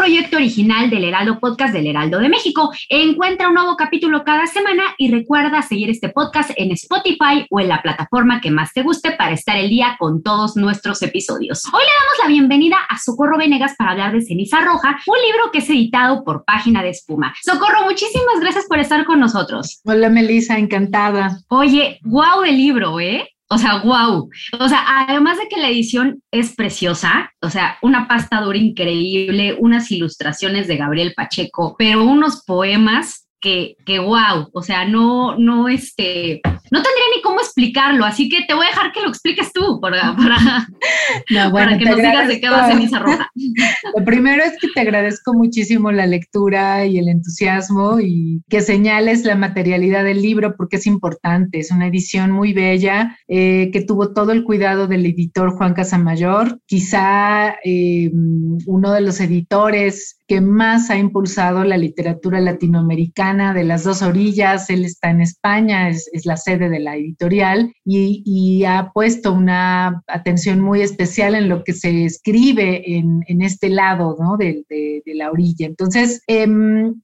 proyecto original del Heraldo Podcast del Heraldo de México. Encuentra un nuevo capítulo cada semana y recuerda seguir este podcast en Spotify o en la plataforma que más te guste para estar el día con todos nuestros episodios. Hoy le damos la bienvenida a Socorro Venegas para hablar de Ceniza Roja, un libro que es editado por Página de Espuma. Socorro, muchísimas gracias por estar con nosotros. Hola Melissa, encantada. Oye, wow el libro, ¿eh? O sea, wow. O sea, además de que la edición es preciosa, o sea, una pasta dura increíble, unas ilustraciones de Gabriel Pacheco, pero unos poemas que, que wow, o sea, no, no, este, no tendría ni cómo explicarlo, así que te voy a dejar que lo expliques tú para, para, para que nos digas de qué va Ceniza Roja. Lo primero es que te agradezco muchísimo la lectura y el entusiasmo y que señales la materialidad del libro porque es importante, es una edición muy bella eh, que tuvo todo el cuidado del editor Juan Casamayor, quizá eh, uno de los editores que más ha impulsado la literatura latinoamericana de las dos orillas. Él está en España, es, la sede de la editorial y, ha puesto una atención muy especial en lo que se escribe en, este lado ¿no? de, la orilla. Entonces, eh,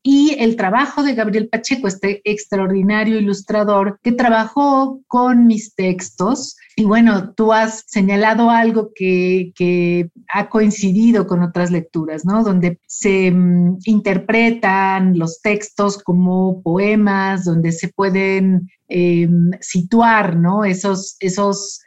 y el trabajo de Gabriel Pacheco, este extraordinario ilustrador que trabajó con mis textos. Y bueno, tú has señalado algo que, que ha coincidido con otras lecturas, ¿no? Donde se um, interpretan los textos como poemas, donde se pueden eh, situar. Esos,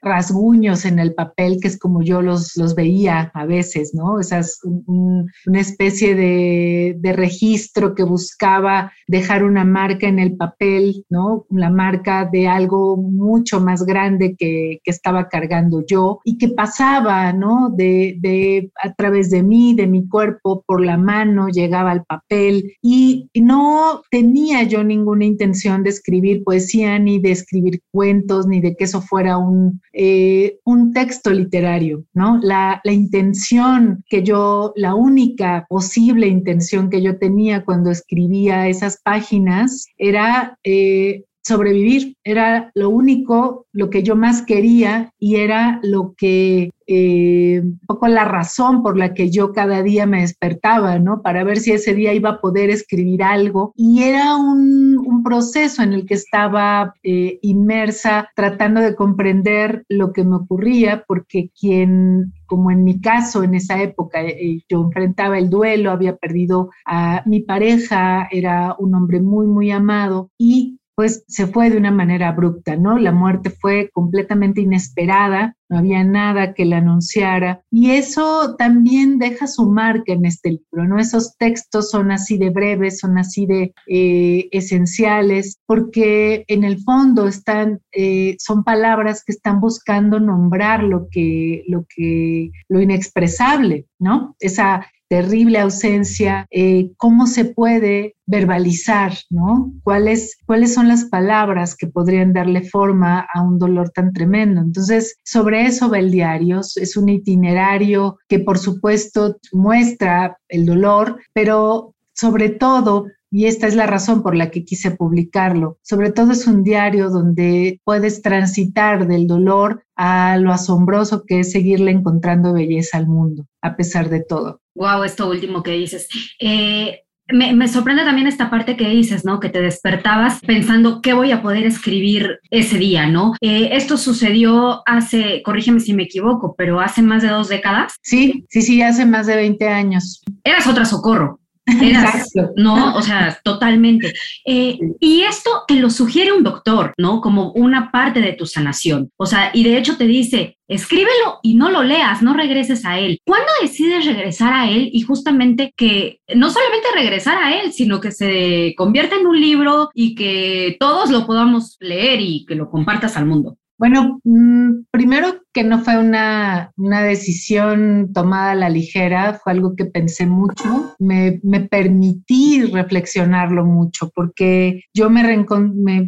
rasguños en el papel, que es como yo los, veía a veces, ¿no? Esas, un, una especie de, registro que buscaba dejar una marca en el papel, ¿no? La marca de algo mucho más grande que, estaba cargando yo y que pasaba, a través de mí, de mi cuerpo, por la mano, llegaba al papel y no tenía yo ninguna intención de escribir poesía ni de escribir cuentos, ni de que eso fuera un, eh, un texto literario, ¿no? La, la, intención que yo, la única posible intención que yo tenía cuando escribía esas páginas era eh, sobrevivir, era lo único, lo que yo más quería y era lo que eh, un poco la razón por la que yo cada día me despertaba, ¿no? Para ver si ese día iba a poder escribir algo. Y era un, un proceso en el que estaba eh, inmersa tratando de comprender lo que me ocurría, porque quien, como en mi caso, en esa época, eh, yo enfrentaba el duelo, había perdido a mi pareja, era un hombre muy, muy amado y pues se fue de una manera abrupta, ¿no? La muerte fue completamente inesperada, no había nada que la anunciara y eso también deja su marca en este libro, ¿no? Esos textos son así de breves, son así de eh, esenciales, porque en el fondo están, eh, son palabras que están buscando nombrar lo que, lo que, lo inexpresable, ¿no? Esa terrible ausencia, eh, cómo se puede verbalizar, ¿no? ¿Cuáles, ¿Cuáles son las palabras que podrían darle forma a un dolor tan tremendo? Entonces, sobre eso va el diario, es un itinerario que por supuesto muestra el dolor, pero sobre todo y esta es la razón por la que quise publicarlo. Sobre todo es un diario donde puedes transitar del dolor a lo asombroso que es seguirle encontrando belleza al mundo, a pesar de todo. Wow, esto último que dices. Eh, me, me, sorprende también esta parte que dices, ¿no? Que te despertabas pensando qué voy a poder escribir ese día, ¿no? Eh, esto sucedió hace, corrígeme si me equivoco, pero hace más de dos décadas. Sí, sí, sí, hace más de 20 años. Eras otra socorro. Exacto. ¿no? O sea, totalmente. Eh, y esto te lo sugiere un doctor, ¿no? Como una parte de tu sanación. O sea, y de hecho te dice, escríbelo y no lo leas, no regreses a él. ¿Cuándo decides regresar a él y justamente que no solamente regresar a él, sino que se convierta en un libro y que todos lo podamos leer y que lo compartas al mundo? Bueno, mm, primero que no fue una, decisión tomada a la ligera, fue algo que pensé mucho, me, permití reflexionarlo mucho, porque yo me,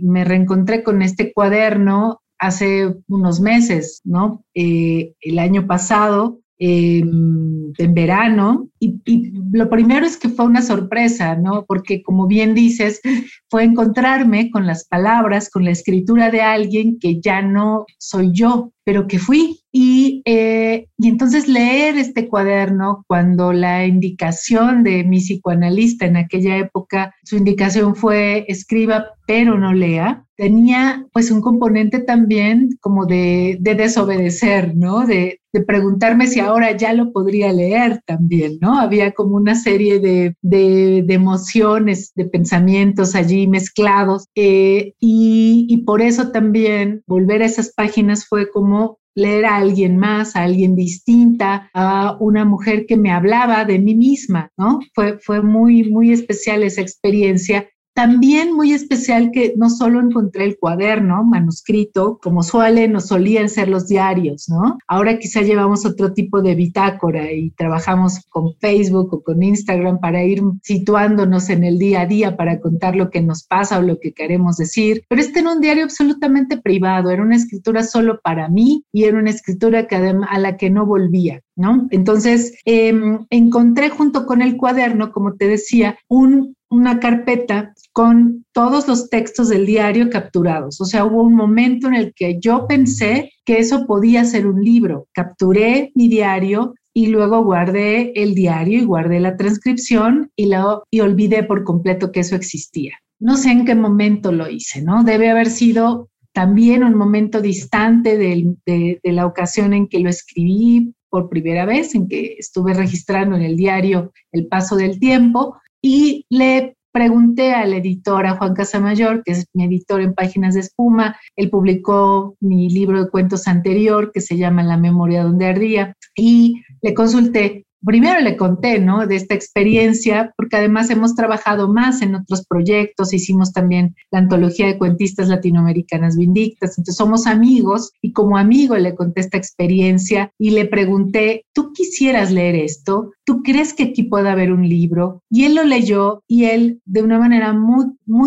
me, reencontré con este cuaderno hace unos meses, ¿no? Eh, el año pasado, en verano. Y, y, lo primero es que fue una sorpresa, ¿no? Porque como bien dices, fue encontrarme con las palabras, con la escritura de alguien que ya no soy yo, pero que fui. Y, eh, y entonces leer este cuaderno cuando la indicación de mi psicoanalista en aquella época, su indicación fue escriba pero no lea, tenía pues un componente también como de, de desobedecer, ¿no? De, de, preguntarme si ahora ya lo podría leer también, ¿no? Había como una serie de, de, emociones, de pensamientos allí mezclados eh, y, y por eso también volver a esas páginas fue como leer a alguien más, a alguien distinta, a una mujer que me hablaba de mí misma, ¿no? Fue, fue muy, muy especial esa experiencia también muy especial que no solo encontré el cuaderno manuscrito, como suelen o solían ser los diarios, ¿no? Ahora quizá llevamos otro tipo de bitácora y trabajamos con Facebook o con Instagram para ir situándonos en el día a día para contar lo que nos pasa o lo que queremos decir. Pero este era un diario absolutamente privado, era una escritura solo para mí y era una escritura que a la que no volvía. ¿No? Entonces, em, encontré junto con el cuaderno, como te decía, un una carpeta con todos los textos del diario capturados. O sea, hubo un momento en el que yo pensé que eso podía ser un libro. Capturé mi diario y luego guardé el diario y guardé la transcripción y, lo, y olvidé por completo que eso existía. No sé en qué momento lo hice, ¿no? Debe haber sido también un momento distante de la ocasión en que lo escribí por primera vez, en que estuve registrando en el diario el paso del tiempo, y le pregunté al editor, a Juan Casamayor, que es mi editor en Páginas de Espuma, él publicó mi libro de cuentos anterior que se llama La memoria donde ardía y le consulté primero le conté, ¿no? De esta experiencia, porque además hemos trabajado más en otros proyectos, hicimos también la antología de cuentistas latinoamericanas vindictas, entonces somos amigos y como amigo le conté esta experiencia y le pregunté, ¿tú quisieras leer esto? ¿Tú crees que aquí puede haber un libro? Y él lo leyó y él de una manera muy,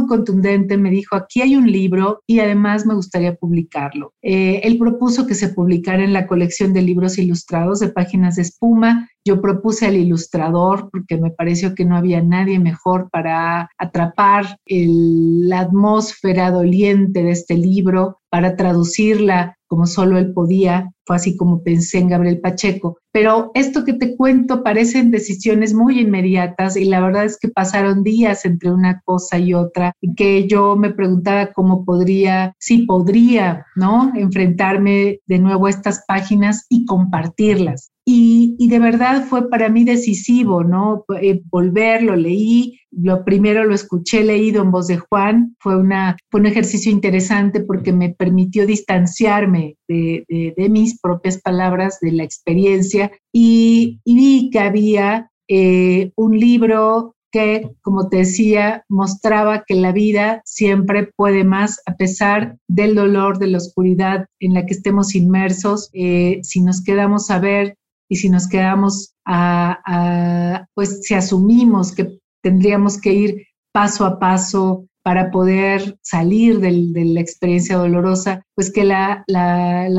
contundente me dijo, aquí hay un libro y además me gustaría publicarlo. Eh, él propuso que se publicara en la colección de libros ilustrados de páginas de espuma yo propuse al ilustrador porque me pareció que no había nadie mejor para atrapar la atmósfera doliente de este libro, para traducirla como solo él podía. Fue así como pensé en Gabriel Pacheco. Pero esto que te cuento parecen decisiones muy inmediatas y la verdad es que pasaron días entre una cosa y otra y que yo me preguntaba cómo podría, si podría, ¿no? Enfrentarme de nuevo a estas páginas y compartirlas. Y, y, de verdad fue para mí decisivo, ¿no? Eh, volver, lo leí, lo primero lo escuché leído en voz de Juan, fue, una, un ejercicio interesante porque me permitió distanciarme de, de, mis propias palabras, de la experiencia, y, y vi que había eh, un libro que, como te decía, mostraba que la vida siempre puede más a pesar del dolor, de la oscuridad en la que estemos inmersos. Eh, si nos quedamos a ver y si nos quedamos a, pues si asumimos que tendríamos que ir paso a paso para poder salir de la experiencia dolorosa, pues que la,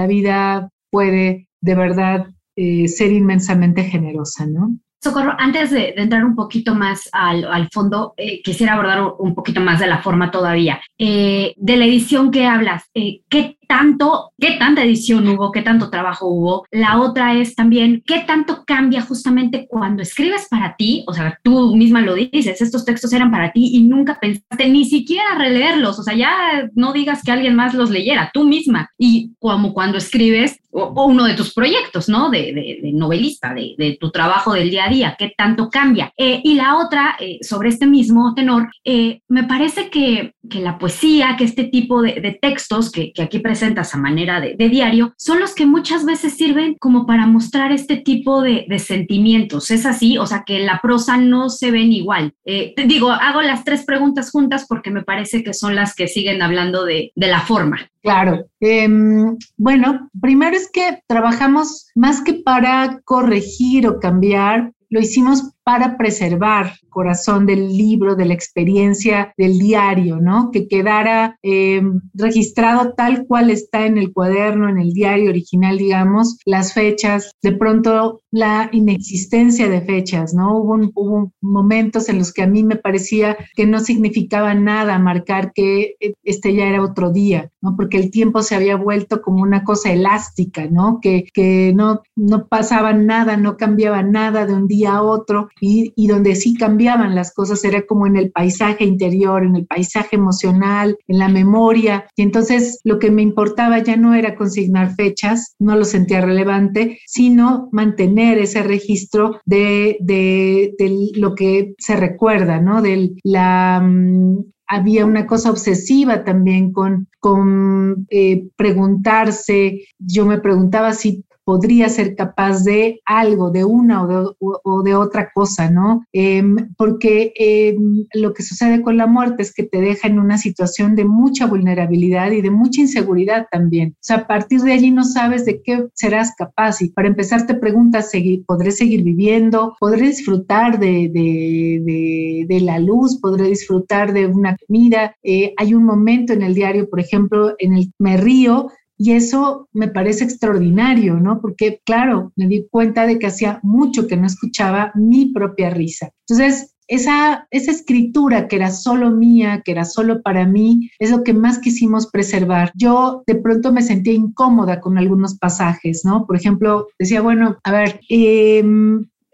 vida puede de verdad eh, ser inmensamente generosa, ¿no? Socorro, antes de, entrar un poquito más al, fondo, eh, quisiera abordar un poquito más de la forma todavía. Eh, de la edición que hablas, ¿qué tanto, qué tanta edición hubo, qué tanto trabajo hubo. La otra es también qué tanto cambia justamente cuando escribes para ti, o sea, tú misma lo dices, estos textos eran para ti y nunca pensaste ni siquiera releerlos, o sea, ya no digas que alguien más los leyera, tú misma. Y como cuando escribes, o, uno de tus proyectos, ¿no? De, novelista, de, tu trabajo del día a día, qué tanto cambia. Eh, y la otra, eh, sobre este mismo tenor, eh, me parece que, que, la poesía, que este tipo de, textos que, que, aquí presentas a manera de, diario, son los que muchas veces sirven como para mostrar este tipo de, sentimientos. ¿Es así? O sea, que la prosa no se ven igual. te digo, hago las tres preguntas juntas porque me parece que son las que siguen hablando de, la forma. Claro. Em, bueno, primero es que trabajamos más que para corregir o cambiar, lo hicimos para preservar el corazón del libro, de la experiencia del diario, ¿no? Que quedara eh, registrado tal cual está en el cuaderno, en el diario original, digamos, las fechas, de pronto la inexistencia de fechas, ¿no? Hubo, hubo momentos en los que a mí me parecía que no significaba nada marcar que este ya era otro día, ¿no? Porque el tiempo se había vuelto como una cosa elástica, ¿no? Que, que no, no pasaba nada, no cambiaba nada de un día a otro y, donde sí cambiaban las cosas era como en el paisaje interior, en el paisaje emocional, en la memoria. Y entonces lo que me importaba ya no era consignar fechas, no lo sentía relevante, sino mantener ese registro de, lo que se recuerda, ¿no? De la, mm, había una cosa obsesiva también con, con eh, preguntarse, yo me preguntaba si podría ser capaz de algo, de una o de, otra cosa, ¿no? Em, porque em, lo que sucede con la muerte es que te deja en una situación de mucha vulnerabilidad y de mucha inseguridad también. O sea, a partir de allí no sabes de qué serás capaz y para empezar te preguntas, ¿podré seguir viviendo? ¿Podré disfrutar de, de, la luz? ¿Podré disfrutar de una comida? Eh, hay un momento en el diario, por ejemplo, en el me río y eso me parece extraordinario, ¿no? Porque, claro, me di cuenta de que hacía mucho que no escuchaba mi propia risa. Entonces, esa, esa escritura que era solo mía, que era solo para mí, es lo que más quisimos preservar. Yo de pronto me sentía incómoda con algunos pasajes, ¿no? Por ejemplo, decía, bueno, a ver, eh,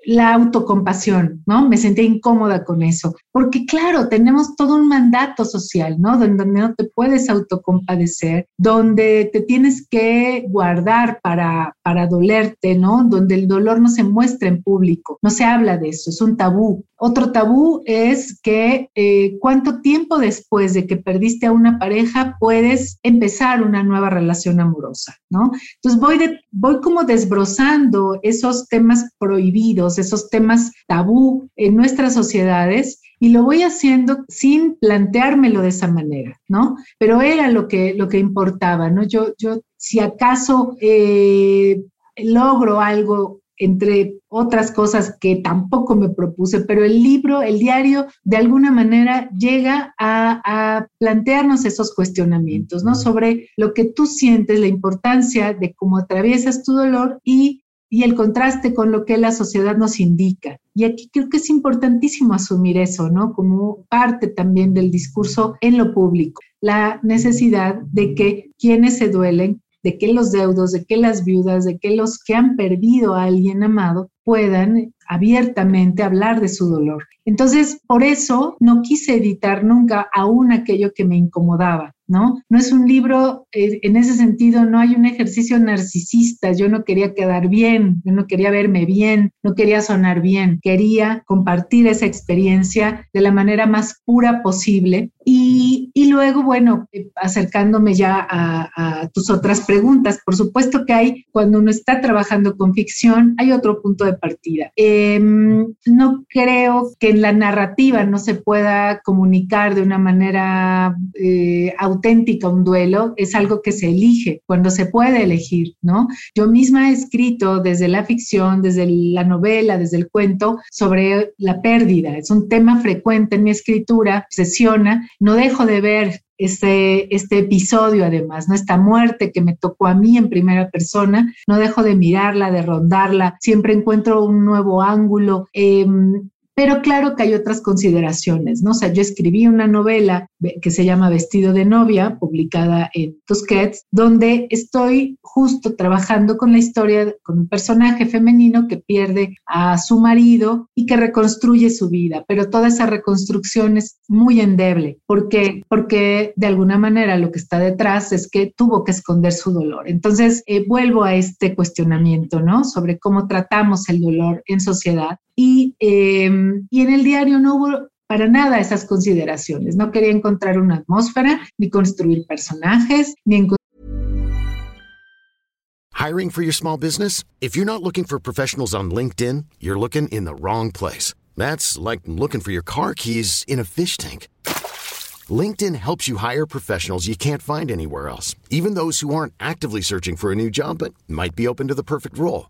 la autocompasión, ¿no? Me sentía incómoda con eso, porque claro, tenemos todo un mandato social, ¿no? Donde no te puedes autocompadecer, donde te tienes que guardar para, para dolerte, ¿no? Donde el dolor no se muestra en público, no se habla de eso, es un tabú. Otro tabú es que eh, cuánto tiempo después de que perdiste a una pareja puedes empezar una nueva relación amorosa, ¿no? Entonces voy, voy como desbrozando esos temas prohibidos esos temas tabú en nuestras sociedades y lo voy haciendo sin planteármelo de esa manera, ¿no? Pero era lo que, lo que importaba, ¿no? Yo, yo si acaso eh, logro algo entre otras cosas que tampoco me propuse, pero el libro, el diario, de alguna manera llega a, a, plantearnos esos cuestionamientos, ¿no? Sobre lo que tú sientes, la importancia de cómo atraviesas tu dolor y y el contraste con lo que la sociedad nos indica. Y aquí creo que es importantísimo asumir eso, ¿no? Como parte también del discurso en lo público, la necesidad de que quienes se duelen, de que los deudos, de que las viudas, de que los que han perdido a alguien amado puedan abiertamente hablar de su dolor. Entonces, por eso no quise editar nunca aún aquello que me incomodaba. ¿no? No es un libro, eh, en ese sentido, no hay un ejercicio narcisista. Yo no quería quedar bien, yo no quería verme bien, no quería sonar bien. Quería compartir esa experiencia de la manera más pura posible. Y, luego, bueno, eh, acercándome ya a, tus otras preguntas, por supuesto que hay, cuando uno está trabajando con ficción, hay otro punto de partida. Em, no creo que en la narrativa no se pueda comunicar de una manera eh, auténtica un duelo, es algo que se elige cuando se puede elegir, ¿no? Yo misma he escrito desde la ficción, desde la novela, desde el cuento, sobre la pérdida. Es un tema frecuente en mi escritura, obsesiona. No dejo de ver este, este episodio además, ¿no? Esta muerte que me tocó a mí en primera persona, no dejo de mirarla, de rondarla, siempre encuentro un nuevo ángulo. Em, Pero claro que hay otras consideraciones, ¿no? O sea, yo escribí una novela que se llama Vestido de novia, publicada en Tusquets, donde estoy justo trabajando con la historia, con un personaje femenino que pierde a su marido y que reconstruye su vida, pero toda esa reconstrucción es muy endeble, porque, porque de alguna manera lo que está detrás es que tuvo que esconder su dolor. Entonces, eh, vuelvo a este cuestionamiento, ¿no? Sobre cómo tratamos el dolor en sociedad. Y, em, y en el diario no hubo para nada esas consideraciones. No quería encontrar una atmósfera, ni construir personajes, ni Hiring for your small business? If you're not looking for professionals on LinkedIn, you're looking in the wrong place. That's like looking for your car keys in a fish tank. LinkedIn helps you hire professionals you can't find anywhere else, even those who aren't actively searching for a new job but might be open to the perfect role.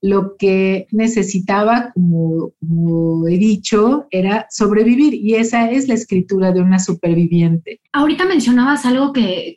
lo que necesitaba, como, he dicho, era sobrevivir y esa es la escritura de una superviviente. Ahorita mencionabas algo que,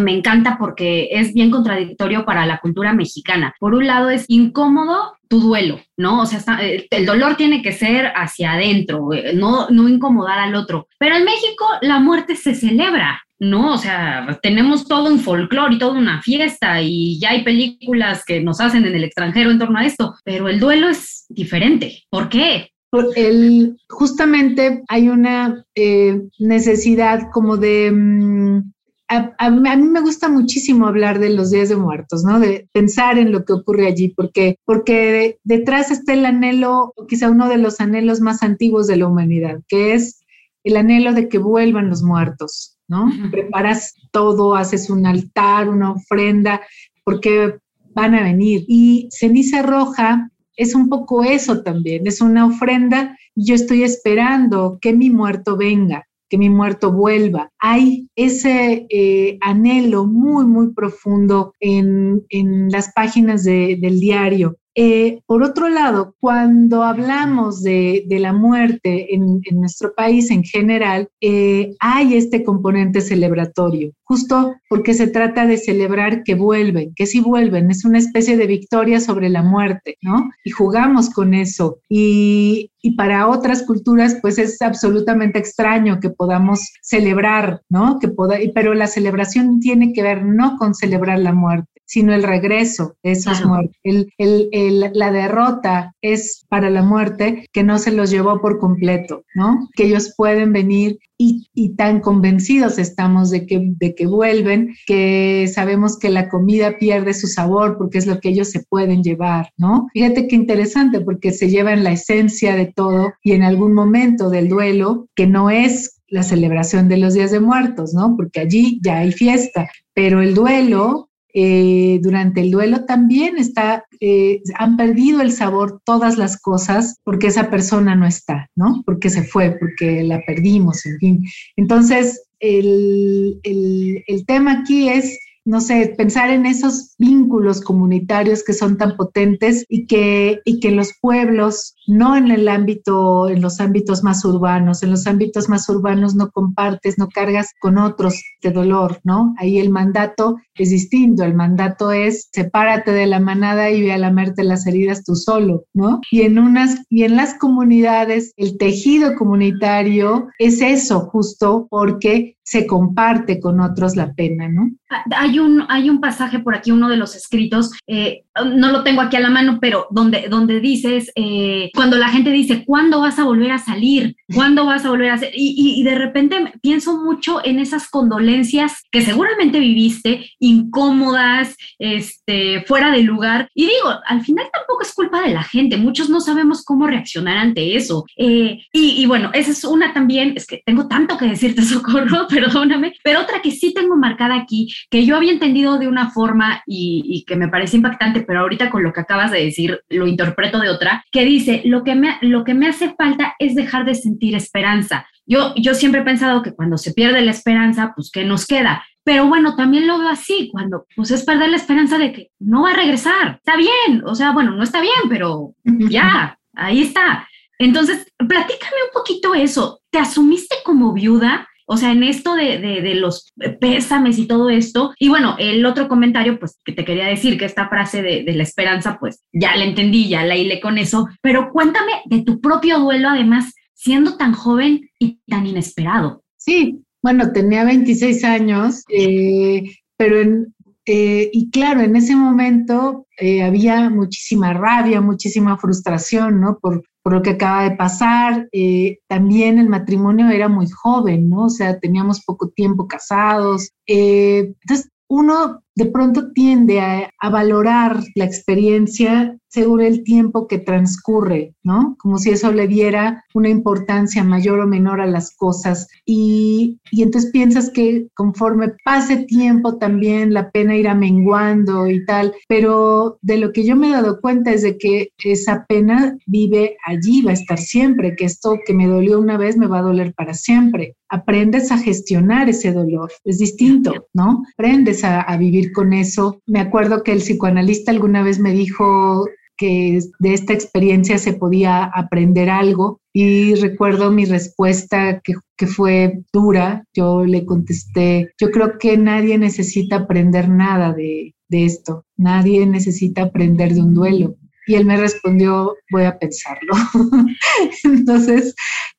me encanta porque es bien contradictorio para la cultura mexicana. Por un lado es incómodo tu duelo, ¿no? O sea, eh, el dolor tiene que ser hacia adentro, eh, no, no incomodar al otro. Pero en México la muerte se celebra, ¿no? O sea, tenemos todo un folclore y toda una fiesta y ya hay películas que nos hacen en el extranjero en torno a esto, pero el duelo es diferente. ¿Por qué? El, justamente hay una eh, necesidad como de... Mm, a, mí me gusta muchísimo hablar de los días de muertos, ¿no? De pensar en lo que ocurre allí, porque, porque detrás está el anhelo, quizá uno de los anhelos más antiguos de la humanidad, que es el anhelo de que vuelvan los muertos, ¿no? Preparas todo, haces un altar, una ofrenda, porque van a venir. Y ceniza roja es un poco eso también, es una ofrenda. Yo estoy esperando que mi muerto venga, que mi muerto vuelva. Hay ese eh, anhelo muy, muy profundo en, las páginas del diario eh, por otro lado, cuando hablamos de, la muerte en, nuestro país en general, eh, hay este componente celebratorio, justo porque se trata de celebrar que vuelven, que si vuelven, es una especie de victoria sobre la muerte, ¿no? Y jugamos con eso. Y, para otras culturas, pues es absolutamente extraño que podamos celebrar, ¿no? Que pero la celebración tiene que ver no con celebrar la muerte, sino el regreso de esos muertos. la derrota es para la muerte que no se los llevó por completo, ¿no? Que ellos pueden venir y, tan convencidos estamos de que, de que vuelven, que sabemos que la comida pierde su sabor porque es lo que ellos se pueden llevar, ¿no? Fíjate qué interesante porque se llevan la esencia de todo y en algún momento del duelo, que no es la celebración de los días de muertos, ¿no? Porque allí ya hay fiesta, pero el duelo eh, durante el duelo también está, eh, han perdido el sabor todas las cosas porque esa persona no está, ¿no? Porque se fue, porque la perdimos, en fin. Entonces, el, el tema aquí es no sé, pensar en esos vínculos comunitarios que son tan potentes y que, y que los pueblos, no en el ámbito, en los ámbitos más urbanos, en los ámbitos más urbanos no compartes, no cargas con otros de dolor, ¿no? Ahí el mandato es distinto, el mandato es sepárate de la manada y ve a lamerte las heridas tú solo, ¿no? Y en unas, y en las comunidades, el tejido comunitario es eso justo porque se comparte con otros la pena, ¿no? Hay un, hay un pasaje por aquí, uno de los escritos, eh, no lo tengo aquí a la mano, pero donde, donde dices, eh, cuando la gente dice, ¿cuándo vas a volver a salir? ¿Cuándo vas a volver a hacer? Y, y, de repente pienso mucho en esas condolencias que seguramente viviste, incómodas, este, fuera de lugar. Y digo, al final tampoco es culpa de la gente, muchos no sabemos cómo reaccionar ante eso. Eh, y, y, bueno, esa es una también, es que tengo tanto que decirte, Socorro, perdóname, pero otra que sí tengo marcada aquí, que yo había entendido de una forma y, que me parece impactante, pero ahorita con lo que acabas de decir lo interpreto de otra, que dice, lo que me, lo que me hace falta es dejar de sentir esperanza. Yo, yo siempre he pensado que cuando se pierde la esperanza, pues ¿qué nos queda? Pero bueno, también lo veo así, cuando pues es perder la esperanza de que no va a regresar. Está bien, o sea, bueno, no está bien, pero ya, ahí está. Entonces, platícame un poquito eso. ¿Te asumiste como viuda? O sea, en esto de, de, los pésames y todo esto. Y bueno, el otro comentario, pues que te quería decir que esta frase de, de la esperanza, pues ya la entendí, ya la hilé con eso. Pero cuéntame de tu propio duelo, además, siendo tan joven y tan inesperado. Sí, bueno, tenía 26 años, eh, pero en, eh, y claro, en ese momento eh, había muchísima rabia, muchísima frustración, ¿no? Por, por lo que acaba de pasar. Eh, también el matrimonio era muy joven, ¿no? O sea, teníamos poco tiempo casados. Entonces, uno de pronto tiende a, valorar la experiencia según el tiempo que transcurre, ¿no? Como si eso le diera una importancia mayor o menor a las cosas. Y, y entonces piensas que conforme pase tiempo también la pena irá menguando y tal, pero de lo que yo me he dado cuenta es de que esa pena vive allí, va a estar siempre, que esto que me dolió una vez me va a doler para siempre. Aprendes a gestionar ese dolor, es distinto, ¿no? Aprendes a vivir con eso. Me acuerdo que el psicoanalista alguna vez me dijo que de esta experiencia se podía aprender algo y recuerdo mi respuesta que, que, fue dura. Yo le contesté, yo creo que nadie necesita aprender nada de, de esto, nadie necesita aprender de un duelo. Y él me respondió, voy a pensarlo. Entonces,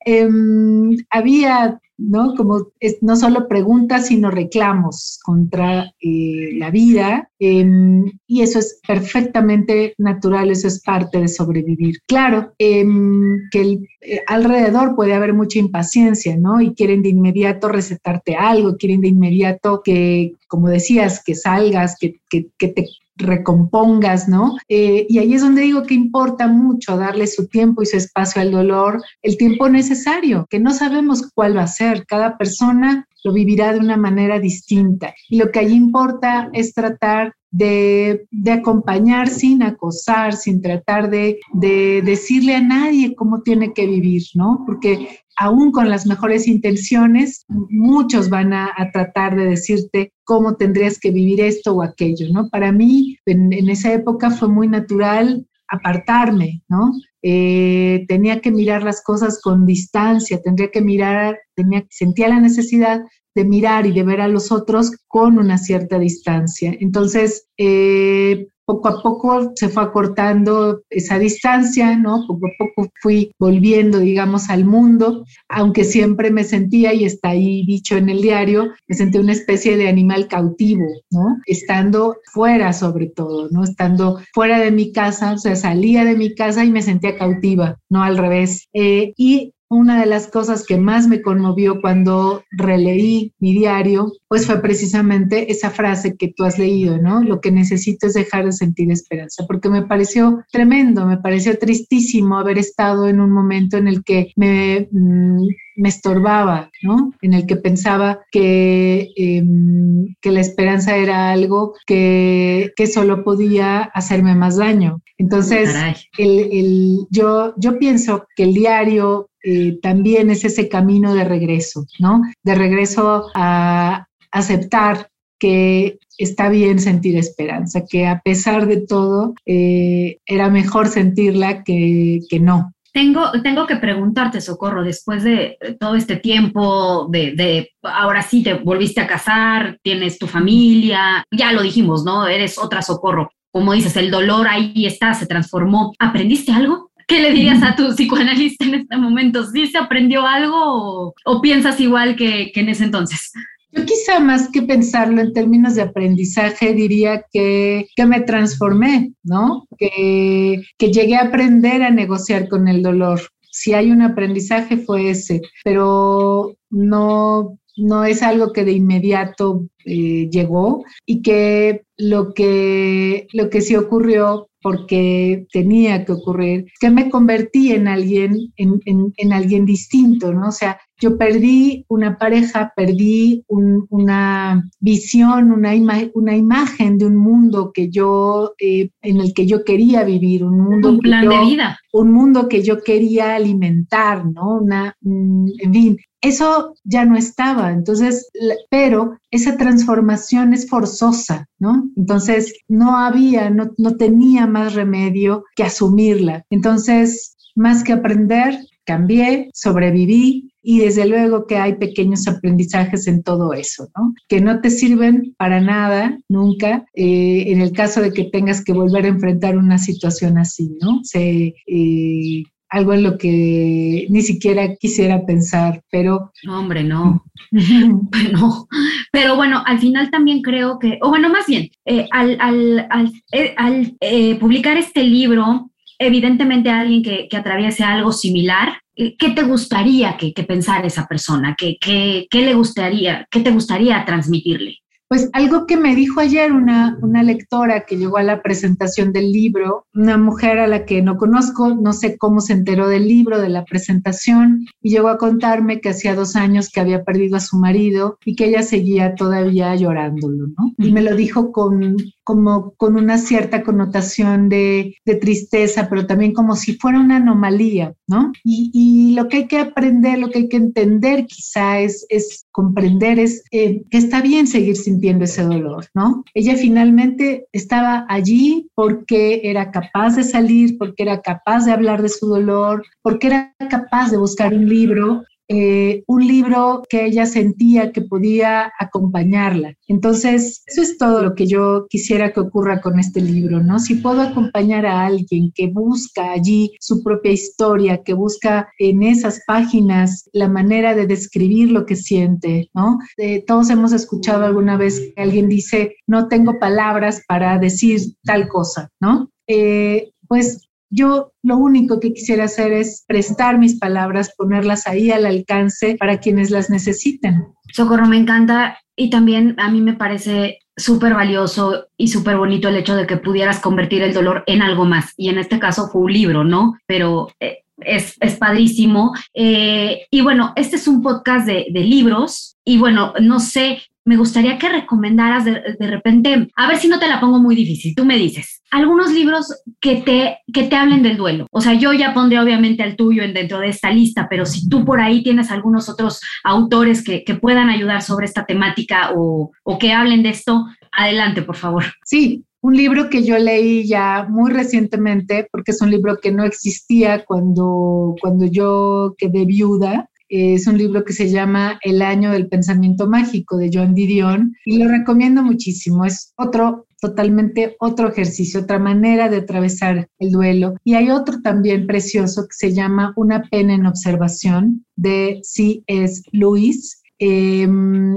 eh, había ¿no? Como es, no solo preguntas, sino reclamos contra eh, la vida. Eh, y eso es perfectamente natural, eso es parte de sobrevivir. Claro, eh, que el, alrededor puede haber mucha impaciencia, ¿no? Y quieren de inmediato recetarte algo, quieren de inmediato que, como decías, que salgas, que, que, que te recompongas, ¿no? Eh, y ahí es donde digo que importa mucho darle su tiempo y su espacio al dolor, el tiempo necesario, que no sabemos cuál va a ser, cada persona lo vivirá de una manera distinta. Y lo que allí importa es tratar de, acompañar sin acosar, sin tratar de, de, decirle a nadie cómo tiene que vivir, ¿no? Porque aún con las mejores intenciones, muchos van a, tratar de decirte cómo tendrías que vivir esto o aquello, ¿no? Para mí, en esa época fue muy natural apartarme, ¿no? Eh, tenía que mirar las cosas con distancia, tendría que mirar, tenía, sentía la necesidad de mirar y de ver a los otros con una cierta distancia. Entonces, eh, poco a poco se fue acortando esa distancia, ¿no? Poco a poco fui volviendo, digamos, al mundo, aunque siempre me sentía, y está ahí dicho en el diario, me sentí una especie de animal cautivo, ¿no? Estando fuera sobre todo, ¿no? Estando fuera de mi casa, o sea, salía de mi casa y me sentía cautiva, no al revés. Eh, y una de las cosas que más me conmovió cuando releí mi diario, pues fue precisamente esa frase que tú has leído, ¿no? Lo que necesito es dejar de sentir esperanza, porque me pareció tremendo, me pareció tristísimo haber estado en un momento en el que me, mm, me estorbaba, ¿no? En el que pensaba que, eh, que la esperanza era algo que, que, solo podía hacerme más daño. Entonces, el, el, yo, yo pienso que el diario eh, también es ese camino de regreso, ¿no? De regreso a aceptar que está bien sentir esperanza, que a pesar de todo eh, era mejor sentirla que, que no. Tengo, tengo, que preguntarte, Socorro, después de todo este tiempo, de, de, ahora sí te volviste a casar, tienes tu familia, ya lo dijimos, ¿no? Eres otra Socorro. Como dices, el dolor ahí está, se transformó. ¿Aprendiste algo? ¿Qué le dirías a tu psicoanalista en este momento? ¿Sí se aprendió algo o, o piensas igual que, que, en ese entonces? Yo quizá más que pensarlo en términos de aprendizaje, diría que, que me transformé, ¿no? Que, que llegué a aprender a negociar con el dolor. Si hay un aprendizaje fue ese, pero no, no es algo que de inmediato eh, llegó y que lo que, lo que sí ocurrió porque tenía que ocurrir, que me convertí en alguien, en, en, alguien distinto, ¿no? O sea, yo perdí una pareja, perdí una visión, una, una imagen de un mundo que yo, eh, en el que yo quería vivir, un mundo. Un plan de vida. Un mundo que yo quería alimentar, ¿no? Una, en fin, eso ya no estaba. Entonces, pero esa transformación es forzosa, ¿no? Entonces, no había, no, no tenía más remedio que asumirla. Entonces, más que aprender, cambié, sobreviví y desde luego que hay pequeños aprendizajes en todo eso, ¿no? Que no te sirven para nada, nunca, eh, en el caso de que tengas que volver a enfrentar una situación así, ¿no? Se, eh, algo en lo que ni siquiera quisiera pensar, pero... No, hombre, no. no. Pero bueno, al final también creo que, o bueno, más bien, eh, al, al, al, eh, publicar este libro, evidentemente alguien que, que atraviese algo similar, eh, ¿qué te gustaría que, que pensara esa persona? ¿Qué, qué, qué le gustaría, qué te gustaría transmitirle? Pues algo que me dijo ayer una, una lectora que llegó a la presentación del libro, una mujer a la que no conozco, no sé cómo se enteró del libro, de la presentación, y llegó a contarme que hacía dos años que había perdido a su marido y que ella seguía todavía llorándolo, ¿no? Y me lo dijo con, como con una cierta connotación de, de tristeza, pero también como si fuera una anomalía, ¿no? Y, y, lo que hay que aprender, lo que hay que entender quizá es, es comprender, es eh, que está bien seguir ese dolor, ¿no? Ella finalmente estaba allí porque era capaz de salir, porque era capaz de hablar de su dolor, porque era capaz de buscar un libro eh, un libro que ella sentía que podía acompañarla. Entonces, eso es todo lo que yo quisiera que ocurra con este libro, ¿no? Si puedo acompañar a alguien que busca allí su propia historia, que busca en esas páginas la manera de describir lo que siente, ¿no? Eh, todos hemos escuchado alguna vez que alguien dice, no tengo palabras para decir tal cosa, ¿no? Eh, pues yo lo único que quisiera hacer es prestar mis palabras, ponerlas ahí al alcance para quienes las necesiten. Socorro, me encanta y también a mí me parece súper valioso y súper bonito el hecho de que pudieras convertir el dolor en algo más. Y en este caso fue un libro, ¿no? Pero eh, es, es, padrísimo. Eh, y bueno, este es un podcast de, de libros. Y bueno, no sé, me gustaría que recomendaras de, repente, a ver si no te la pongo muy difícil, tú me dices, algunos libros que te, que te hablen del duelo. O sea, yo ya pondré obviamente al tuyo en, dentro de esta lista, pero si tú por ahí tienes algunos otros autores que, que puedan ayudar sobre esta temática o, o que hablen de esto, adelante, por favor. Sí, un libro que yo leí ya muy recientemente, porque es un libro que no existía cuando, cuando yo quedé viuda, es un libro que se llama El año del pensamiento mágico de John Didion y lo recomiendo muchísimo. Es otro totalmente otro ejercicio, otra manera de atravesar el duelo. Y hay otro también precioso que se llama Una pena en observación de C.S. Lewis. Em,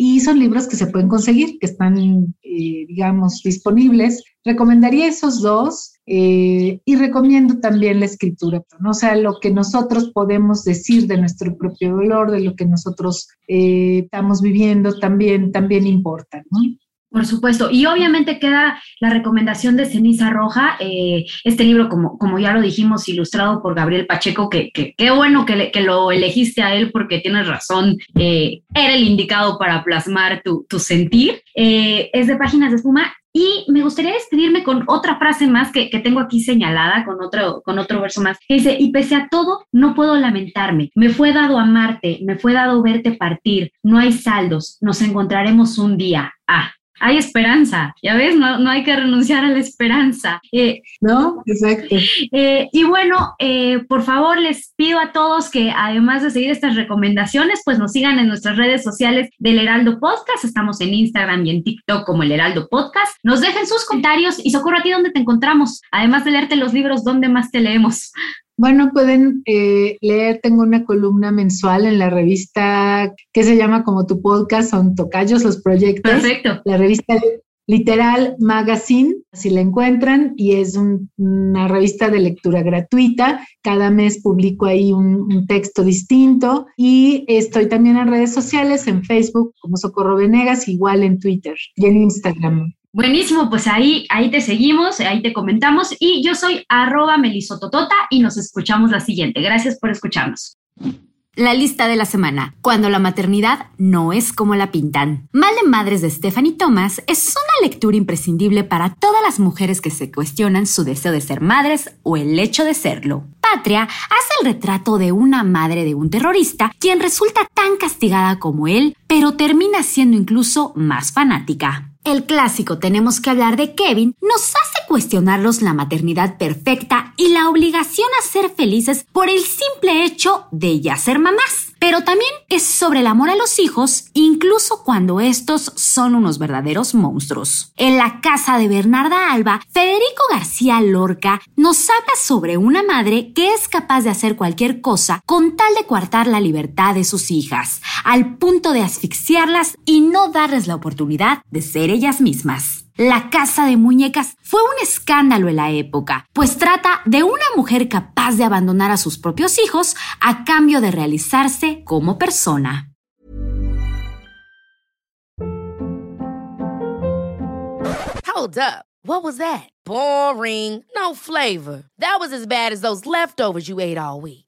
y son libros que se pueden conseguir, que están, eh, digamos, disponibles. Recomendaría esos dos eh, y recomiendo también la escritura, ¿no? o sea, lo que nosotros podemos decir de nuestro propio dolor, de lo que nosotros eh, estamos viviendo, también, también importa. ¿no? Por supuesto. Y obviamente queda la recomendación de Ceniza Roja, eh, este libro, como, como ya lo dijimos, ilustrado por Gabriel Pacheco, que qué bueno que, que, lo elegiste a él porque tienes razón, eh, era el indicado para plasmar tu, tu sentir. Eh, es de Páginas de Espuma. Y me gustaría despedirme con otra frase más que, que, tengo aquí señalada, con otro, con otro verso más, que dice, y pese a todo, no puedo lamentarme. Me fue dado amarte, me fue dado verte partir. No hay saldos, nos encontraremos un día. Ah, hay esperanza, ya ves, no, no hay que renunciar a la esperanza. Eh, no, exacto. Eh, y bueno, eh, por favor, les pido a todos que además de seguir estas recomendaciones, pues nos sigan en nuestras redes sociales del Heraldo Podcast. Estamos en Instagram y en TikTok como el Heraldo Podcast. Nos dejen sus comentarios y socorro a ti donde te encontramos. Además de leerte los libros, ¿dónde más te leemos? Bueno, pueden eh, leer, tengo una columna mensual en la revista que se llama como tu podcast, son Tocayos los Proyectos. Perfecto. La revista Literal Magazine, si la encuentran, y es una revista de lectura gratuita. Cada mes publico ahí un, un, texto distinto y estoy también en redes sociales, en Facebook como Socorro Venegas, igual en Twitter y en Instagram. Buenísimo, pues ahí, ahí te seguimos, ahí te comentamos y yo soy arroba melisototota y nos escuchamos la siguiente. Gracias por escucharnos. La lista de la semana, cuando la maternidad no es como la pintan. Mal de Madres de Stephanie Thomas es una lectura imprescindible para todas las mujeres que se cuestionan su deseo de ser madres o el hecho de serlo. Patria hace el retrato de una madre de un terrorista quien resulta tan castigada como él, pero termina siendo incluso más fanática. El clásico Tenemos que hablar de Kevin nos hace cuestionarlos la maternidad perfecta y la obligación a ser felices por el simple hecho de ya ser mamás. Pero también es sobre el amor a los hijos, incluso cuando estos son unos verdaderos monstruos. En la casa de Bernarda Alba, Federico García Lorca nos habla sobre una madre que es capaz de hacer cualquier cosa con tal de coartar la libertad de sus hijas, al punto de asfixiarlas y no darles la oportunidad de ser ellas mismas. La casa de muñecas fue un escándalo en la época, pues trata de una mujer capaz de abandonar a sus propios hijos a cambio de realizarse como persona. Hold up. What was that? Boring. No flavor. That was as bad as those leftovers you ate all week.